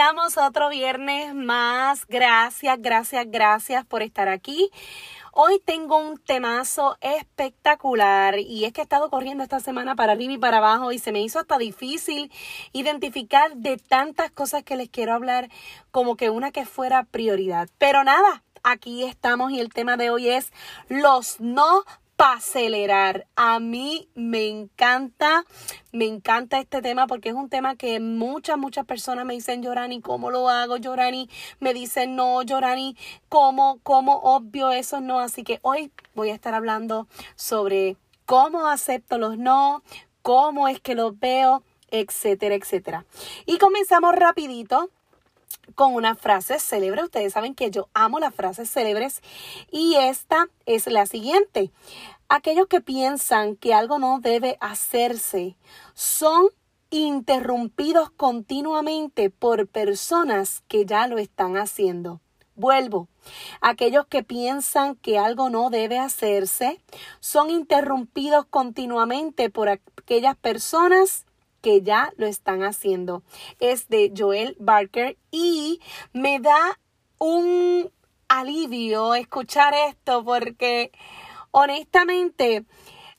Llegamos otro viernes más. Gracias, gracias, gracias por estar aquí. Hoy tengo un temazo espectacular y es que he estado corriendo esta semana para arriba y para abajo y se me hizo hasta difícil identificar de tantas cosas que les quiero hablar como que una que fuera prioridad. Pero nada, aquí estamos y el tema de hoy es los no para acelerar. A mí me encanta, me encanta este tema porque es un tema que muchas, muchas personas me dicen, Yorani, ¿cómo lo hago? Yorani, me dicen, no, Yorani, ¿cómo, cómo obvio eso no? Así que hoy voy a estar hablando sobre cómo acepto los no, cómo es que los veo, etcétera, etcétera. Y comenzamos rapidito con una frase célebre. Ustedes saben que yo amo las frases célebres y esta es la siguiente. Aquellos que piensan que algo no debe hacerse son interrumpidos continuamente por personas que ya lo están haciendo. Vuelvo. Aquellos que piensan que algo no debe hacerse son interrumpidos continuamente por aquellas personas que ya lo están haciendo. Es de Joel Barker y me da un alivio escuchar esto porque honestamente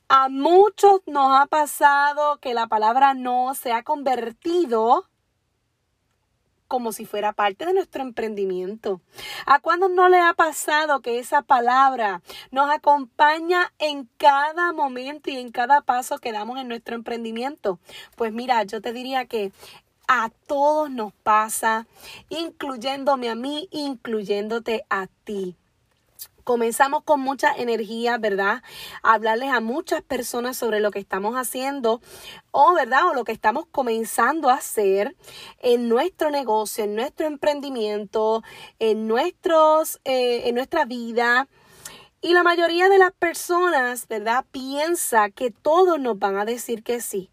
a muchos nos ha pasado que la palabra no se ha convertido como si fuera parte de nuestro emprendimiento. ¿A cuándo no le ha pasado que esa palabra nos acompaña en cada momento y en cada paso que damos en nuestro emprendimiento? Pues mira, yo te diría que a todos nos pasa, incluyéndome a mí, incluyéndote a ti comenzamos con mucha energía, ¿verdad? hablarles a muchas personas sobre lo que estamos haciendo o, ¿verdad? O lo que estamos comenzando a hacer en nuestro negocio, en nuestro emprendimiento, en, nuestros, eh, en nuestra vida. Y la mayoría de las personas, ¿verdad? Piensa que todos nos van a decir que sí.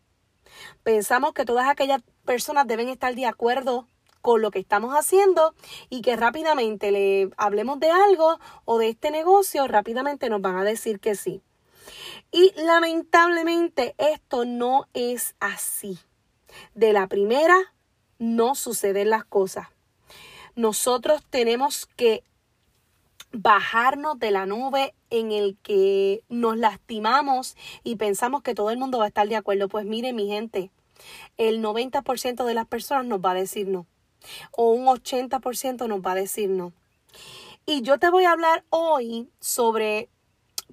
Pensamos que todas aquellas personas deben estar de acuerdo con lo que estamos haciendo y que rápidamente le hablemos de algo o de este negocio, rápidamente nos van a decir que sí. Y lamentablemente esto no es así. De la primera no suceden las cosas. Nosotros tenemos que bajarnos de la nube en el que nos lastimamos y pensamos que todo el mundo va a estar de acuerdo. Pues mire mi gente, el 90% de las personas nos va a decir no o un 80% nos va a decir no. Y yo te voy a hablar hoy sobre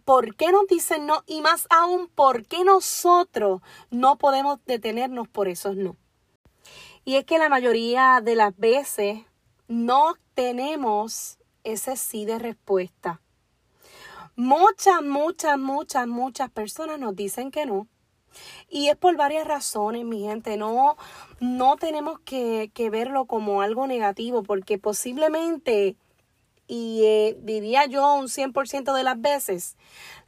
por qué nos dicen no y más aún por qué nosotros no podemos detenernos por esos no. Y es que la mayoría de las veces no tenemos ese sí de respuesta. Muchas, muchas, muchas, muchas personas nos dicen que no y es por varias razones, mi gente. No, no tenemos que, verlo como algo negativo, porque posiblemente, y eh, diría yo un 100% de las veces,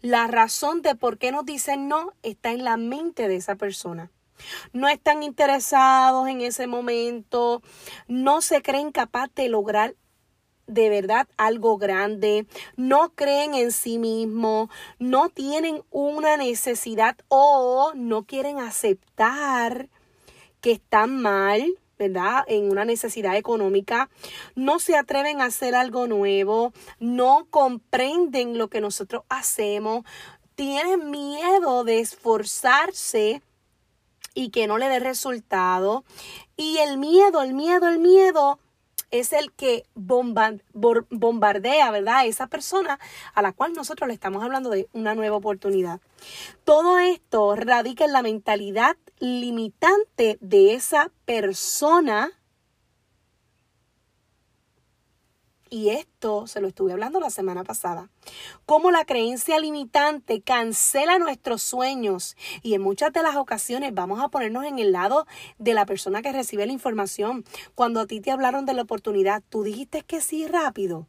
la razón de por qué nos dicen no está en la mente de esa persona. No están interesados en ese momento, no se creen capaces de lograr de verdad algo grande, no creen en sí mismos, no tienen una necesidad o no quieren aceptar que están mal, ¿verdad? En una necesidad económica, no se atreven a hacer algo nuevo, no comprenden lo que nosotros hacemos, tienen miedo de esforzarse y que no le dé resultado. Y el miedo, el miedo, el miedo es el que bombardea, ¿verdad? A esa persona a la cual nosotros le estamos hablando de una nueva oportunidad. Todo esto radica en la mentalidad limitante de esa persona Y esto se lo estuve hablando la semana pasada. Cómo la creencia limitante cancela nuestros sueños. Y en muchas de las ocasiones vamos a ponernos en el lado de la persona que recibe la información. Cuando a ti te hablaron de la oportunidad, tú dijiste que sí rápido.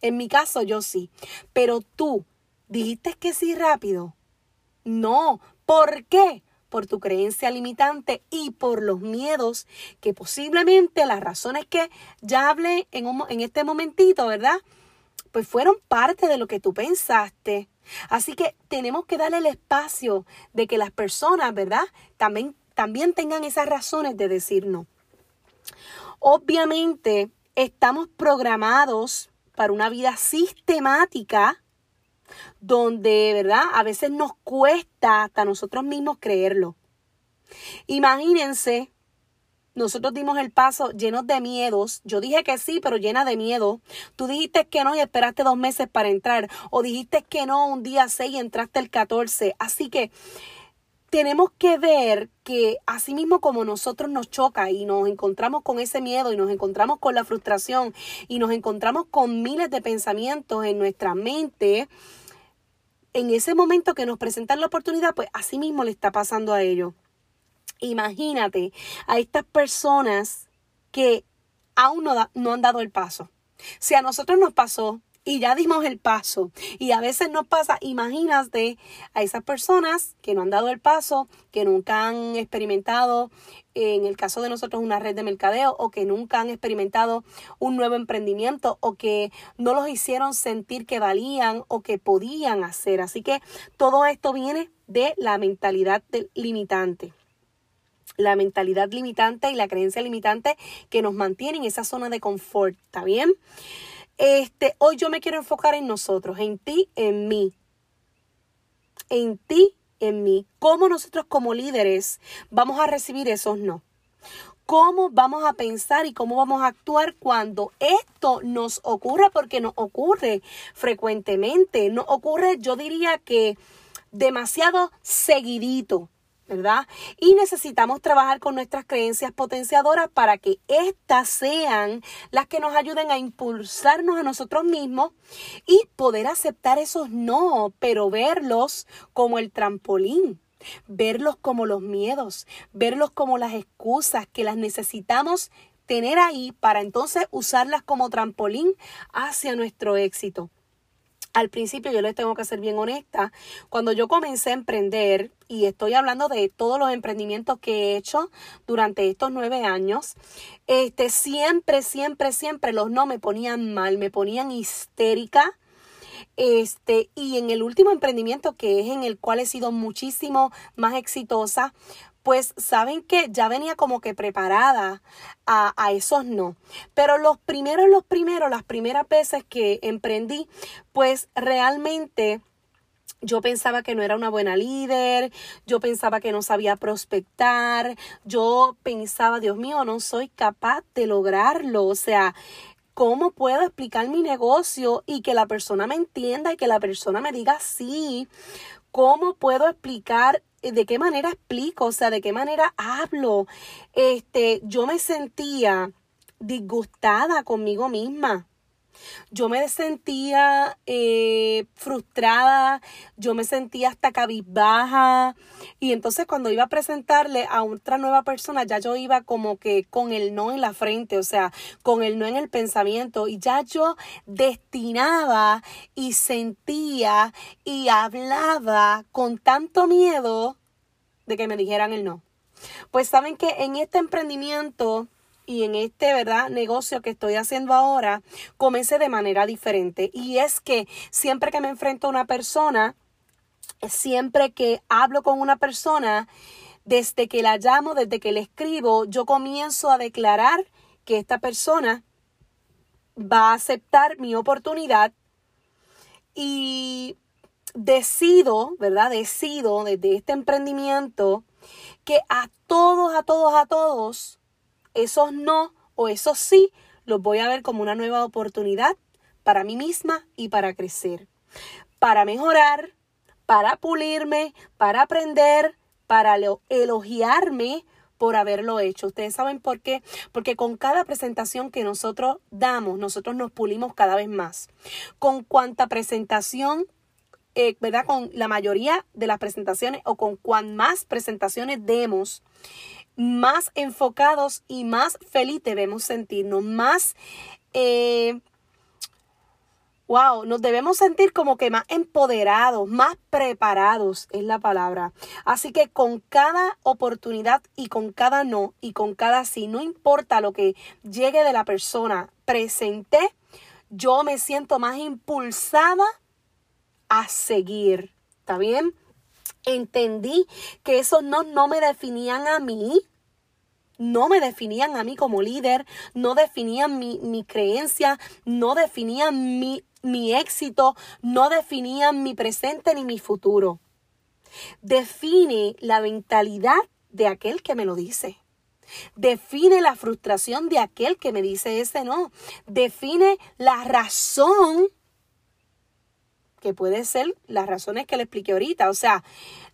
En mi caso, yo sí. Pero tú, ¿dijiste que sí rápido? No. ¿Por qué? Por tu creencia limitante y por los miedos que posiblemente las razones que ya hablé en, en este momentito, ¿verdad? Pues fueron parte de lo que tú pensaste. Así que tenemos que darle el espacio de que las personas, ¿verdad? También, también tengan esas razones de decir no. Obviamente, estamos programados para una vida sistemática donde, ¿verdad? A veces nos cuesta hasta nosotros mismos creerlo. Imagínense, nosotros dimos el paso llenos de miedos. Yo dije que sí, pero llena de miedo. Tú dijiste que no y esperaste dos meses para entrar. O dijiste que no un día 6 y entraste el 14. Así que tenemos que ver que así mismo como nosotros nos choca y nos encontramos con ese miedo y nos encontramos con la frustración y nos encontramos con miles de pensamientos en nuestra mente, en ese momento que nos presentan la oportunidad, pues así mismo le está pasando a ellos. Imagínate a estas personas que aún no, no han dado el paso. Si a nosotros nos pasó y ya dimos el paso. Y a veces nos pasa, imagínate a esas personas que no han dado el paso, que nunca han experimentado, en el caso de nosotros, una red de mercadeo o que nunca han experimentado un nuevo emprendimiento o que no los hicieron sentir que valían o que podían hacer. Así que todo esto viene de la mentalidad limitante la mentalidad limitante y la creencia limitante que nos mantiene en esa zona de confort, ¿está bien? Este, hoy yo me quiero enfocar en nosotros, en ti, en mí. En ti, en mí. ¿Cómo nosotros como líderes vamos a recibir esos no? ¿Cómo vamos a pensar y cómo vamos a actuar cuando esto nos ocurra? Porque nos ocurre frecuentemente. Nos ocurre, yo diría que demasiado seguidito. ¿Verdad? Y necesitamos trabajar con nuestras creencias potenciadoras para que éstas sean las que nos ayuden a impulsarnos a nosotros mismos y poder aceptar esos no, pero verlos como el trampolín. Verlos como los miedos, verlos como las excusas que las necesitamos tener ahí para entonces usarlas como trampolín hacia nuestro éxito al principio yo les tengo que ser bien honesta, cuando yo comencé a emprender, y estoy hablando de todos los emprendimientos que he hecho durante estos nueve años, este, siempre, siempre, siempre los no me ponían mal, me ponían histérica. Este, y en el último emprendimiento que es en el cual he sido muchísimo más exitosa, pues saben que ya venía como que preparada a, a, esos no. Pero los primeros, los primeros, las primeras veces que emprendí, pues realmente... Yo pensaba que no era una buena líder, yo pensaba que no sabía prospectar, yo pensaba, Dios mío, no soy capaz de lograrlo. O sea, ¿cómo puedo explicar mi negocio y que la persona me entienda y que la persona me diga sí? ¿Cómo puedo explicar de qué manera explico, o sea, de qué manera hablo. Este, yo me sentía disgustada conmigo misma. Yo me sentía eh, frustrada, yo me sentía hasta cabizbaja. Y entonces cuando iba a presentarle a otra nueva persona, ya yo iba como que con el no en la frente, o sea, con el no en el pensamiento. Y ya yo destinaba y sentía y hablaba con tanto miedo de que me dijeran el no. Pues saben que en este emprendimiento y en este, ¿verdad? negocio que estoy haciendo ahora, comencé de manera diferente. Y es que siempre que me enfrento a una persona, siempre que hablo con una persona, desde que la llamo, desde que le escribo, yo comienzo a declarar que esta persona va a aceptar mi oportunidad y decido, ¿verdad? Decido desde este emprendimiento que a todos, a todos, a todos, esos no o esos sí, los voy a ver como una nueva oportunidad para mí misma y para crecer, para mejorar, para pulirme, para aprender, para elogiarme por haberlo hecho. Ustedes saben por qué, porque con cada presentación que nosotros damos, nosotros nos pulimos cada vez más. Con cuanta presentación eh, ¿verdad? Con la mayoría de las presentaciones o con cuan más presentaciones demos, más enfocados y más feliz debemos sentirnos, más eh, Wow, nos debemos sentir como que más empoderados, más preparados, es la palabra. Así que con cada oportunidad y con cada no y con cada sí, no importa lo que llegue de la persona presente, yo me siento más impulsada a seguir. ¿Está bien? Entendí que esos no no me definían a mí, no me definían a mí como líder, no definían mi, mi creencia, no definían mi mi éxito no definían mi presente ni mi futuro. Define la mentalidad de aquel que me lo dice. Define la frustración de aquel que me dice ese no. Define la razón que puede ser las razones que le expliqué ahorita, o sea,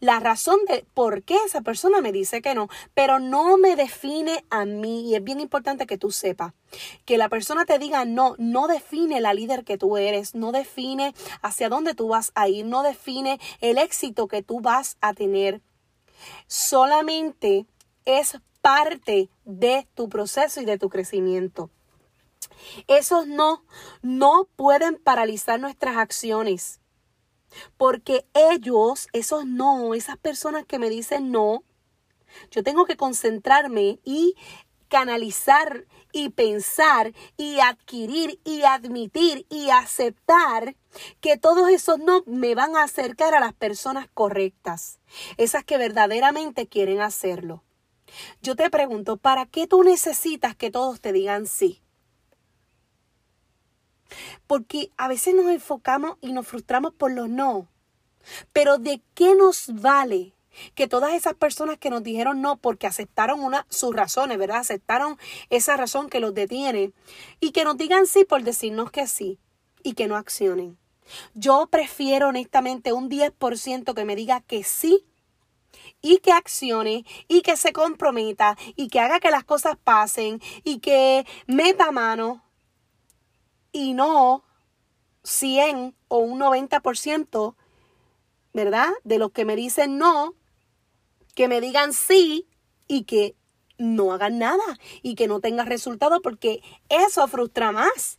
la razón de por qué esa persona me dice que no, pero no me define a mí y es bien importante que tú sepas que la persona te diga no, no define la líder que tú eres, no define hacia dónde tú vas a ir, no define el éxito que tú vas a tener. Solamente es parte de tu proceso y de tu crecimiento. Esos no, no pueden paralizar nuestras acciones. Porque ellos, esos no, esas personas que me dicen no, yo tengo que concentrarme y canalizar y pensar y adquirir y admitir y aceptar que todos esos no me van a acercar a las personas correctas, esas que verdaderamente quieren hacerlo. Yo te pregunto, ¿para qué tú necesitas que todos te digan sí? Porque a veces nos enfocamos y nos frustramos por los no. Pero ¿de qué nos vale que todas esas personas que nos dijeron no porque aceptaron una, sus razones, ¿verdad? Aceptaron esa razón que los detiene y que nos digan sí por decirnos que sí y que no accionen. Yo prefiero honestamente un 10% que me diga que sí y que accione y que se comprometa y que haga que las cosas pasen y que meta mano y no 100 o un 90%, ¿verdad? De los que me dicen no, que me digan sí y que no hagan nada y que no tengan resultado porque eso frustra más.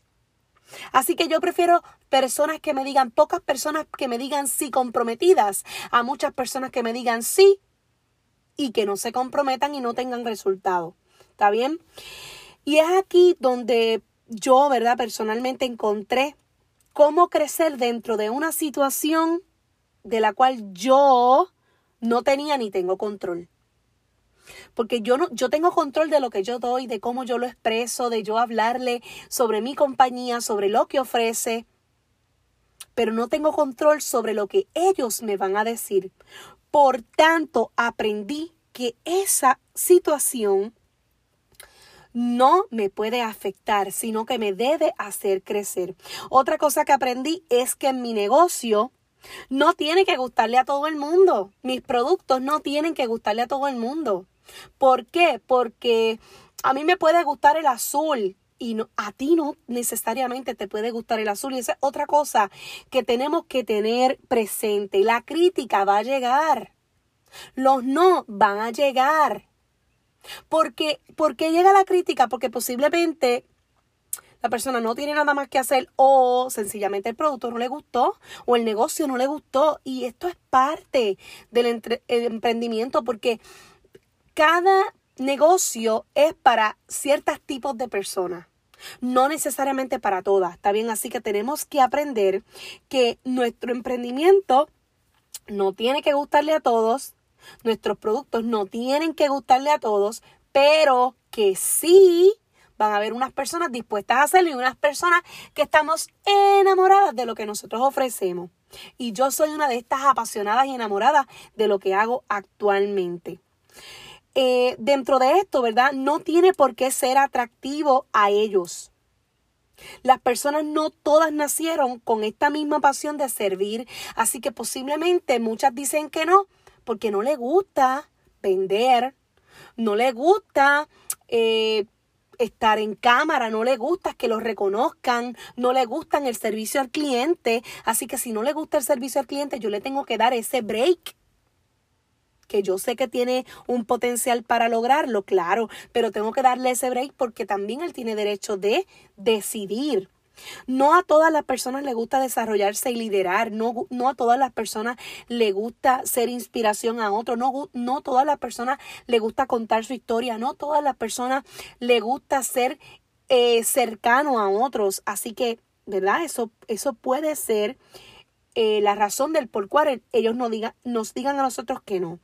Así que yo prefiero personas que me digan, pocas personas que me digan sí comprometidas, a muchas personas que me digan sí y que no se comprometan y no tengan resultado. ¿Está bien? Y es aquí donde yo, ¿verdad? Personalmente encontré cómo crecer dentro de una situación de la cual yo no tenía ni tengo control. Porque yo no, yo tengo control de lo que yo doy, de cómo yo lo expreso, de yo hablarle sobre mi compañía, sobre lo que ofrece, pero no tengo control sobre lo que ellos me van a decir. Por tanto, aprendí que esa situación no me puede afectar, sino que me debe hacer crecer. Otra cosa que aprendí es que en mi negocio no tiene que gustarle a todo el mundo. Mis productos no tienen que gustarle a todo el mundo. ¿Por qué? Porque a mí me puede gustar el azul, y a ti no necesariamente te puede gustar el azul. Y esa es otra cosa que tenemos que tener presente. La crítica va a llegar. Los no van a llegar. Porque, ¿Por qué llega la crítica? Porque posiblemente la persona no tiene nada más que hacer o sencillamente el producto no le gustó o el negocio no le gustó. Y esto es parte del emprendimiento porque cada negocio es para ciertos tipos de personas. No necesariamente para todas, ¿está bien? Así que tenemos que aprender que nuestro emprendimiento no tiene que gustarle a todos, Nuestros productos no tienen que gustarle a todos, pero que sí van a haber unas personas dispuestas a hacerlo y unas personas que estamos enamoradas de lo que nosotros ofrecemos. Y yo soy una de estas apasionadas y enamoradas de lo que hago actualmente. eh, dentro de esto, ¿verdad? No tiene por qué ser atractivo a ellos. Las personas no todas nacieron con esta misma pasión de servir, así que posiblemente muchas dicen que no, porque no le gusta vender, no le gusta eh, estar en cámara, no le gusta que lo reconozcan, no le gusta el servicio al cliente. Así que si no le gusta el servicio al cliente, yo le tengo que dar ese break que yo sé que tiene un potencial para lograrlo, claro, pero tengo que darle ese break porque también él tiene derecho de decidir. No a todas las personas le gusta desarrollarse y liderar, no, no a todas las personas le gusta ser inspiración a otros, no, no a todas las personas le gusta contar su historia, no a todas las personas le gusta ser eh, cercano a otros. Así que, ¿verdad? Eso, eso puede ser eh, la razón del por cual ellos no diga, nos digan a nosotros que no.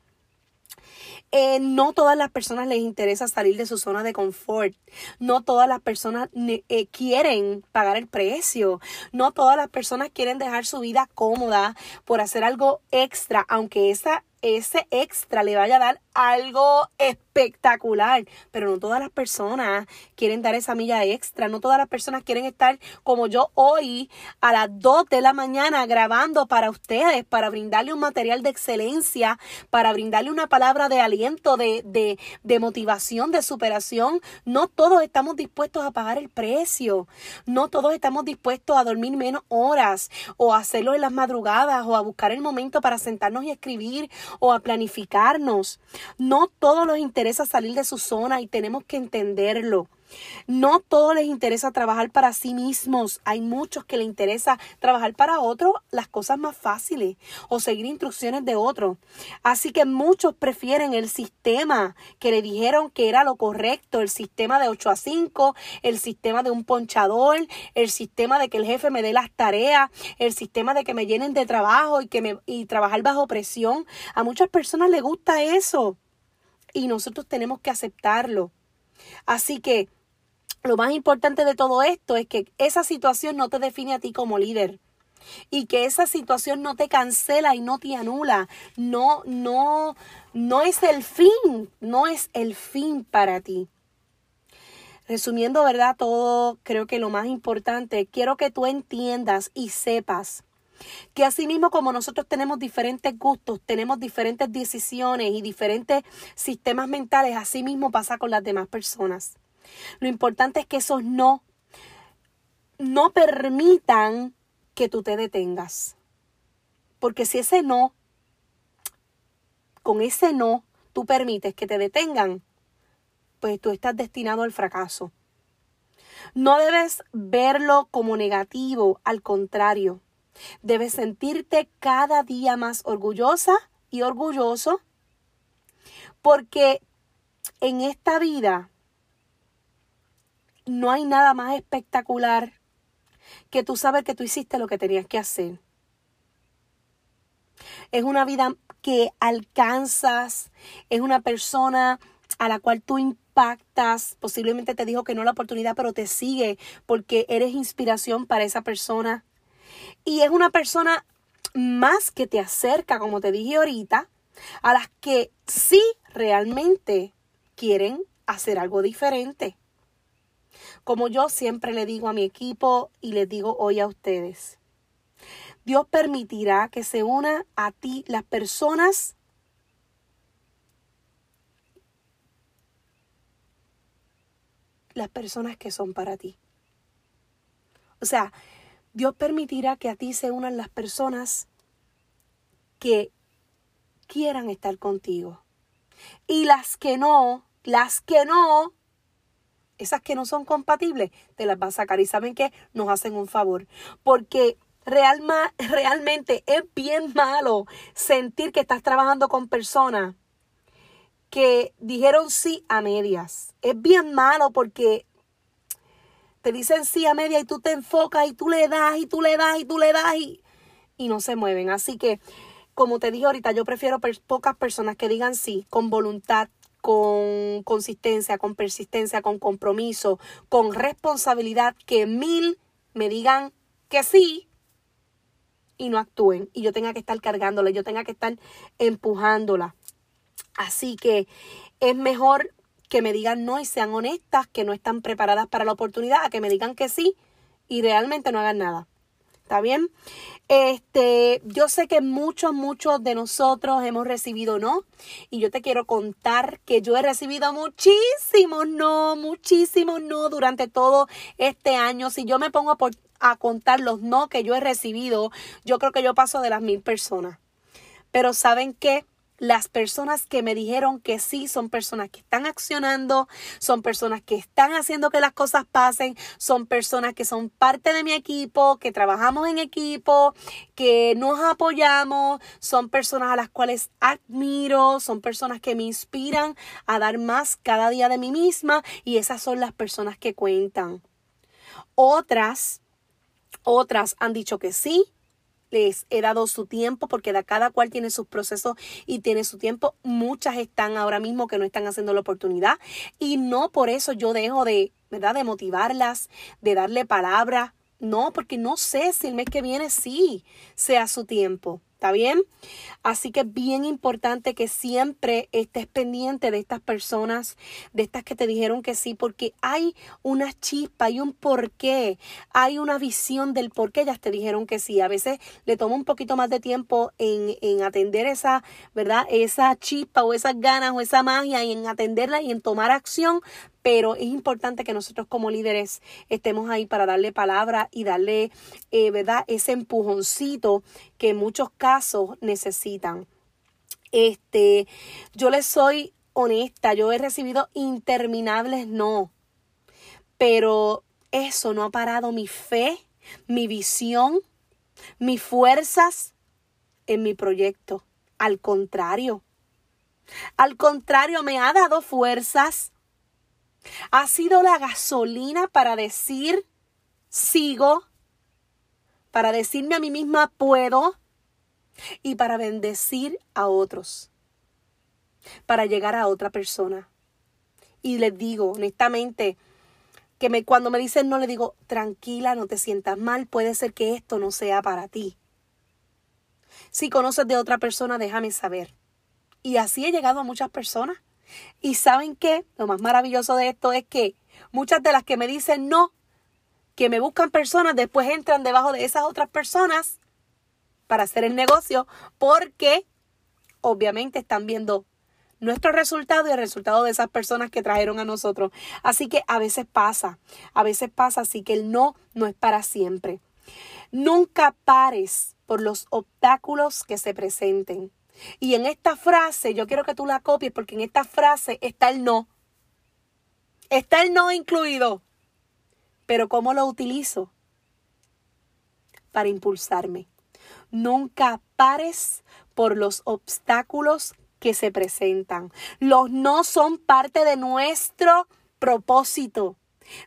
Eh, no todas las personas les interesa salir de su zona de confort. No todas las personas eh, quieren pagar el precio. No todas las personas quieren dejar su vida cómoda por hacer algo extra, aunque esa ese extra le vaya a dar algo espectacular. Pero no todas las personas quieren dar esa milla extra. No todas las personas quieren estar como yo hoy a las 2 de la mañana grabando para ustedes, para brindarle un material de excelencia, para brindarle una palabra de aliento, de, de, de motivación, de superación. No todos estamos dispuestos a pagar el precio. No todos estamos dispuestos a dormir menos horas o a hacerlo en las madrugadas o a buscar el momento para sentarnos y escribir o a planificarnos. No todos les interesa salir de su zona y tenemos que entenderlo. No todos les interesa trabajar para sí mismos. Hay muchos que les interesa trabajar para otros las cosas más fáciles o seguir instrucciones de otros. Así que muchos prefieren el sistema que le dijeron que era lo correcto, el sistema de 8 a 5, el sistema de un ponchador, el sistema de que el jefe me dé las tareas, el sistema de que me llenen de trabajo y que me y trabajar bajo presión. A muchas personas les gusta eso y nosotros tenemos que aceptarlo. Así que lo más importante de todo esto es que esa situación no te define a ti como líder y que esa situación no te cancela y no te anula. No, no, no es el fin, no es el fin para ti. Resumiendo, ¿verdad? Todo, creo que lo más importante, quiero que tú entiendas y sepas que así mismo como nosotros tenemos diferentes gustos, tenemos diferentes decisiones y diferentes sistemas mentales, así mismo pasa con las demás personas. Lo importante es que esos no, no permitan que tú te detengas. Porque si ese no, con ese no, tú permites que te detengan, pues tú estás destinado al fracaso. No debes verlo como negativo, al contrario, debes sentirte cada día más orgullosa y orgulloso porque en esta vida no hay nada más espectacular que tú sabes que tú hiciste lo que tenías que hacer. Es una vida que alcanzas, es una persona a la cual tú impactas, posiblemente te dijo que no la oportunidad, pero te sigue porque eres inspiración para esa persona. Y es una persona más que te acerca, como te dije ahorita, a las que sí realmente quieren hacer algo diferente. Como yo siempre le digo a mi equipo y les digo hoy a ustedes, Dios permitirá que se una a ti las personas las personas que son para ti. O sea, Dios permitirá que a ti se unan las personas que quieran estar contigo. Y las que no, las que no, esas que no son compatibles, te las va a sacar. Y saben que nos hacen un favor. Porque realmente es bien malo sentir que estás trabajando con personas que dijeron sí a medias. Es bien malo porque te dicen sí a media y tú te enfocas y tú le das y tú le das y tú le das y, y no se mueven. Así que, como te dije ahorita, yo prefiero pocas personas que digan sí con voluntad, con consistencia, con persistencia, con compromiso, con responsabilidad, que mil me digan que sí y no actúen y yo tenga que estar cargándola, yo tenga que estar empujándola. Así que es mejor que me digan no y sean honestas, que no están preparadas para la oportunidad, a que me digan que sí y realmente no hagan nada. ¿Está bien? Este, yo sé que muchos, muchos de nosotros hemos recibido no. Y yo te quiero contar que yo he recibido muchísimos no, muchísimos no durante todo este año. Si yo me pongo a, a contar los no que yo he recibido, yo creo que yo paso de las mil personas. Pero ¿saben qué? Las personas que me dijeron que sí son personas que están accionando, son personas que están haciendo que las cosas pasen, son personas que son parte de mi equipo, que trabajamos en equipo, que nos apoyamos, son personas a las cuales admiro, son personas que me inspiran a dar más cada día de mí misma y esas son las personas que cuentan. Otras, otras han dicho que sí, les he dado su tiempo porque de cada cual tiene sus procesos y tiene su tiempo. Muchas están ahora mismo que no están haciendo la oportunidad y no por eso yo dejo de, ¿verdad? De motivarlas, de darle palabra. No, porque no sé si el mes que viene sí sea su tiempo. ¿Está bien? Así que es bien importante que siempre estés pendiente de estas personas, de estas que te dijeron que sí, porque hay una chispa, hay un porqué, hay una visión del por qué ellas te dijeron que sí. A veces le toma un poquito más de tiempo en, en atender esa, ¿verdad? Esa chispa o esas ganas o esa magia y en atenderla y en tomar acción, pero es importante que nosotros como líderes estemos ahí para darle palabra y darle, eh, ¿verdad? Ese empujoncito que en muchos casos necesitan. Este, yo les soy honesta, yo he recibido interminables no, pero eso no ha parado mi fe, mi visión, mis fuerzas en mi proyecto. Al contrario, al contrario, me ha dado fuerzas ha sido la gasolina para decir sigo, para decirme a mí misma puedo y para bendecir a otros, para llegar a otra persona. Y les digo honestamente que me, cuando me dicen no, le digo tranquila, no te sientas mal, puede ser que esto no sea para ti. Si conoces de otra persona, déjame saber. Y así he llegado a muchas personas. Y saben qué, lo más maravilloso de esto es que muchas de las que me dicen no, que me buscan personas, después entran debajo de esas otras personas para hacer el negocio, porque obviamente están viendo nuestro resultado y el resultado de esas personas que trajeron a nosotros. Así que a veces pasa, a veces pasa, así que el no no es para siempre. Nunca pares por los obstáculos que se presenten. Y en esta frase, yo quiero que tú la copies porque en esta frase está el no. Está el no incluido. Pero ¿cómo lo utilizo? Para impulsarme. Nunca pares por los obstáculos que se presentan. Los no son parte de nuestro propósito,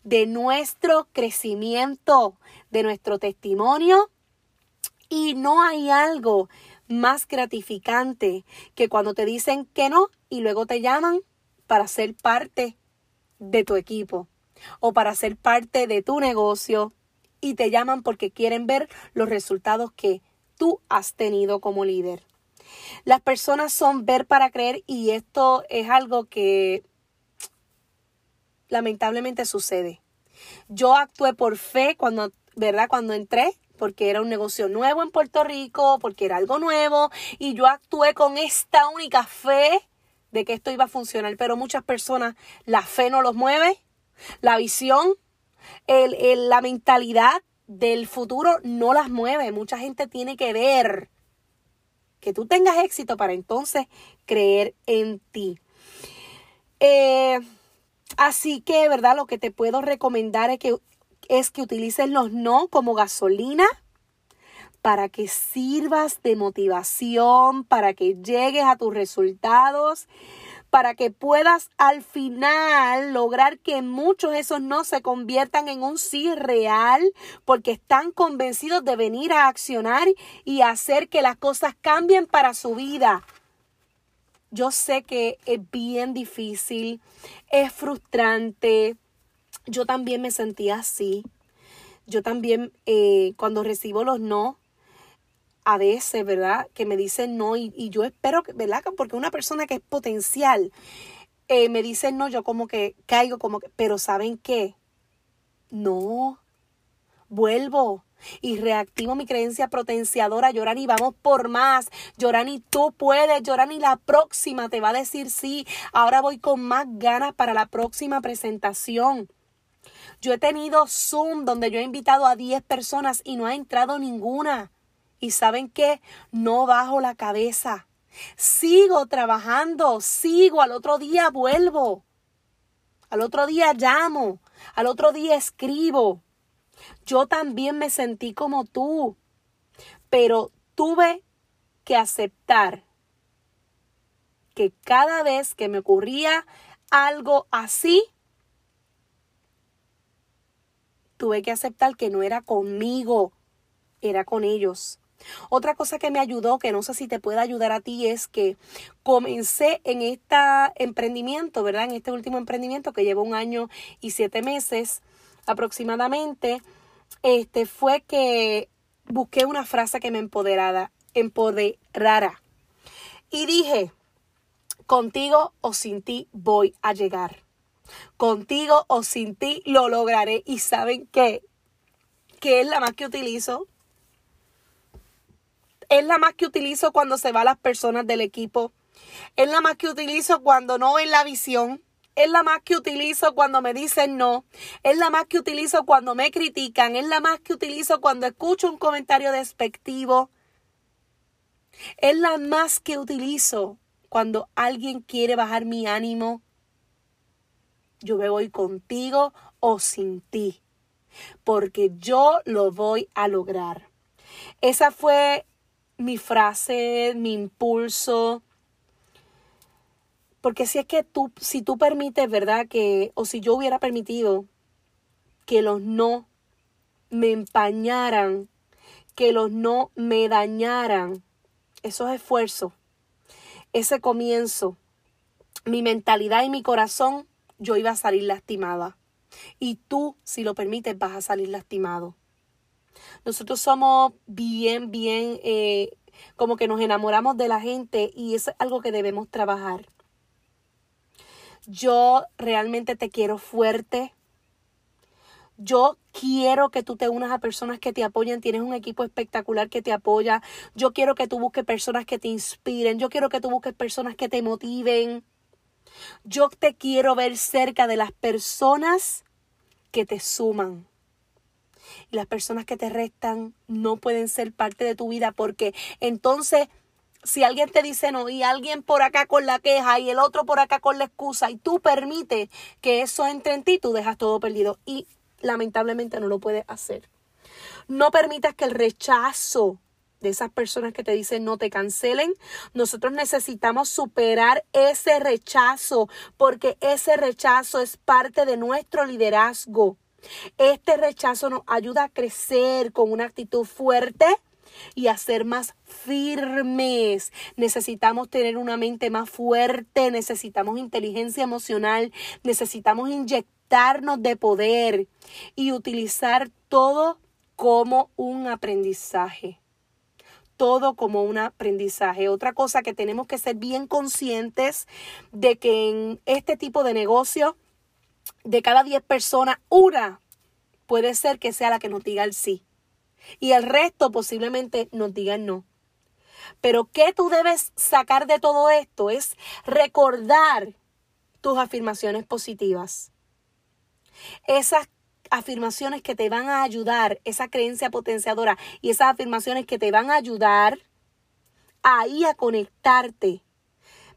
de nuestro crecimiento, de nuestro testimonio. Y no hay algo más gratificante que cuando te dicen que no y luego te llaman para ser parte de tu equipo o para ser parte de tu negocio y te llaman porque quieren ver los resultados que tú has tenido como líder. Las personas son ver para creer y esto es algo que lamentablemente sucede. Yo actué por fe cuando, ¿verdad? Cuando entré porque era un negocio nuevo en Puerto Rico, porque era algo nuevo, y yo actué con esta única fe de que esto iba a funcionar, pero muchas personas la fe no los mueve, la visión, la mentalidad del futuro no las mueve, mucha gente tiene que ver que tú tengas éxito para entonces creer en ti. Eh, así que, ¿verdad? Lo que te puedo recomendar es que es que utilices los no como gasolina para que sirvas de motivación, para que llegues a tus resultados, para que puedas al final lograr que muchos esos no se conviertan en un sí real, porque están convencidos de venir a accionar y hacer que las cosas cambien para su vida. Yo sé que es bien difícil, es frustrante, yo también me sentía así. Yo también, eh, cuando recibo los no, a veces, ¿verdad? Que me dicen no y, yo espero que, ¿verdad? Porque una persona que es potencial eh, me dice no, yo como que caigo, como que, pero ¿saben qué? No, vuelvo y reactivo mi creencia potenciadora. Yorani, vamos por más. Yorani, tú puedes. Yorani, la próxima te va a decir sí. Ahora voy con más ganas para la próxima presentación. Yo he tenido Zoom donde yo he invitado a 10 personas y no ha entrado ninguna. Y saben qué? No bajo la cabeza. Sigo trabajando, sigo, al otro día vuelvo. Al otro día llamo, al otro día escribo. Yo también me sentí como tú, pero tuve que aceptar que cada vez que me ocurría algo así, tuve que aceptar que no era conmigo, era con ellos. Otra cosa que me ayudó, que no sé si te puede ayudar a ti, es que comencé en este emprendimiento, ¿verdad? En este último emprendimiento que llevo un año y siete meses aproximadamente, este fue que busqué una frase que me empoderara, empoderara. Y dije, contigo o sin ti voy a llegar. Contigo o sin ti lo lograré. Y saben qué? Que es la más que utilizo. Es la más que utilizo cuando se van las personas del equipo. Es la más que utilizo cuando no ven la visión. Es la más que utilizo cuando me dicen no. Es la más que utilizo cuando me critican. Es la más que utilizo cuando escucho un comentario despectivo. Es la más que utilizo cuando alguien quiere bajar mi ánimo yo me voy contigo o sin ti, porque yo lo voy a lograr. Esa fue mi frase, mi impulso. Porque si es que tú, si tú permites, ¿verdad? Que, o si yo hubiera permitido que los no me empañaran, que los no me dañaran, esos esfuerzos, ese comienzo, mi mentalidad y mi corazón yo iba a salir lastimada. Y tú, si lo permites, vas a salir lastimado. Nosotros somos bien, bien, eh, como que nos enamoramos de la gente y es algo que debemos trabajar. Yo realmente te quiero fuerte. Yo quiero que tú te unas a personas que te apoyen. Tienes un equipo espectacular que te apoya. Yo quiero que tú busques personas que te inspiren. Yo quiero que tú busques personas que te motiven. Yo te quiero ver cerca de las personas que te suman. Y las personas que te restan no pueden ser parte de tu vida porque entonces si alguien te dice no y alguien por acá con la queja y el otro por acá con la excusa y tú permites que eso entre en ti, tú dejas todo perdido y lamentablemente no lo puedes hacer. No permitas que el rechazo de esas personas que te dicen no te cancelen, nosotros necesitamos superar ese rechazo porque ese rechazo es parte de nuestro liderazgo. Este rechazo nos ayuda a crecer con una actitud fuerte y a ser más firmes. Necesitamos tener una mente más fuerte, necesitamos inteligencia emocional, necesitamos inyectarnos de poder y utilizar todo como un aprendizaje todo como un aprendizaje. Otra cosa que tenemos que ser bien conscientes de que en este tipo de negocio, de cada 10 personas, una puede ser que sea la que nos diga el sí. Y el resto posiblemente nos diga el no. Pero ¿qué tú debes sacar de todo esto? Es recordar tus afirmaciones positivas. Esas afirmaciones que te van a ayudar, esa creencia potenciadora y esas afirmaciones que te van a ayudar ahí a conectarte.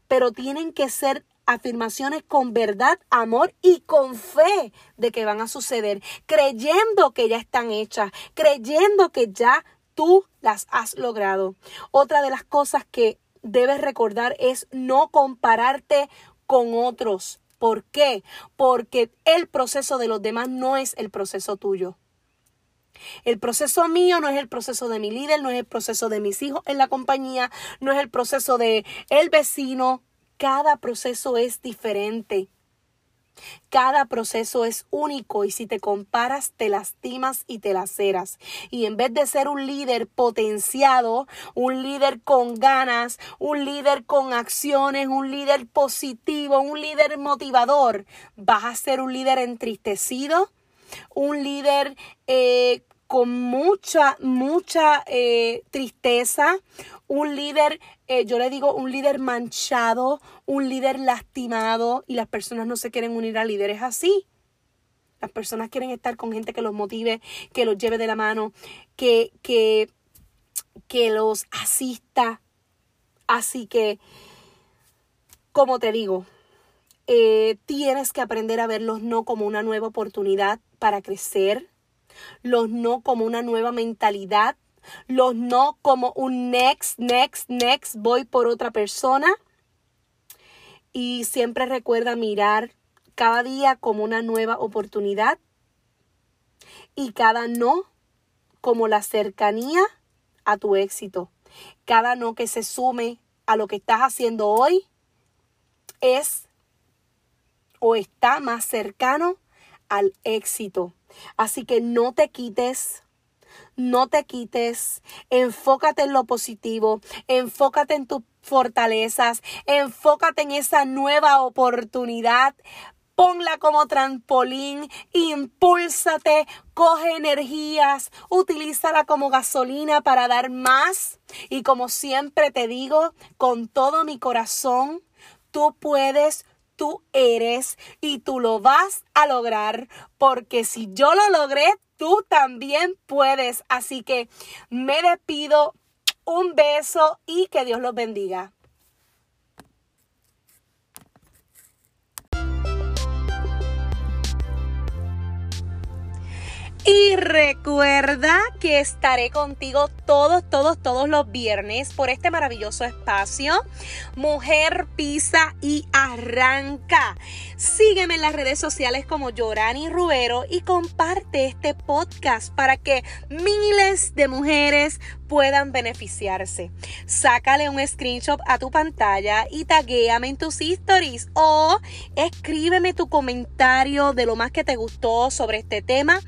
Pero tienen que ser afirmaciones con verdad, amor y con fe de que van a suceder, creyendo que ya están hechas, creyendo que ya tú las has logrado. Otra de las cosas que debes recordar es no compararte con otros. ¿Por qué? Porque el proceso de los demás no es el proceso tuyo. El proceso mío no es el proceso de mi líder, no es el proceso de mis hijos en la compañía, no es el proceso de el vecino. Cada proceso es diferente. Cada proceso es único y si te comparas te lastimas y te laceras. Y en vez de ser un líder potenciado, un líder con ganas, un líder con acciones, un líder positivo, un líder motivador, vas a ser un líder entristecido, un líder eh, con mucha, mucha eh, tristeza, un líder, eh, yo le digo, un líder manchado, un líder lastimado y las personas no se quieren unir a líderes así. Las personas quieren estar con gente que los motive, que los lleve de la mano, que, que, que los asista. Así que, como te digo, eh, tienes que aprender a ver los no como una nueva oportunidad para crecer, los no como una nueva mentalidad los no como un next, next, next, voy por otra persona. Y siempre recuerda mirar cada día como una nueva oportunidad y cada no como la cercanía a tu éxito. Cada no que se sume a lo que estás haciendo hoy es o está más cercano al éxito. Así que no te quites no te quites, enfócate en lo positivo, enfócate en tus fortalezas, enfócate en esa nueva oportunidad. Ponla como trampolín, impúlsate, coge energías, utilízala como gasolina para dar más. Y como siempre te digo, con todo mi corazón, tú puedes, tú eres y tú lo vas a lograr, porque si yo lo logré, tú también puedes. Así que me despido, un beso y que Dios los bendiga. Y recuerda que estaré contigo todos, todos, todos los viernes por este maravilloso espacio. Mujer pisa y arranca. Sígueme en las redes sociales como Yorani Rubero y comparte este podcast para que miles de mujeres puedan beneficiarse. Sácale un screenshot a tu pantalla y taguéame en tus stories o escríbeme tu comentario de lo más que te gustó sobre este tema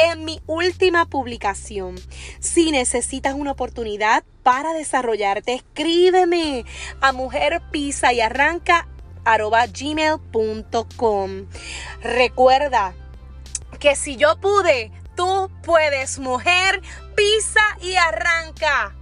en mi última publicación. Si necesitas una oportunidad para desarrollarte, escríbeme a mujer pisa y arranca gmail.com. Recuerda que si yo pude, tú puedes, mujer, pisa y arranca.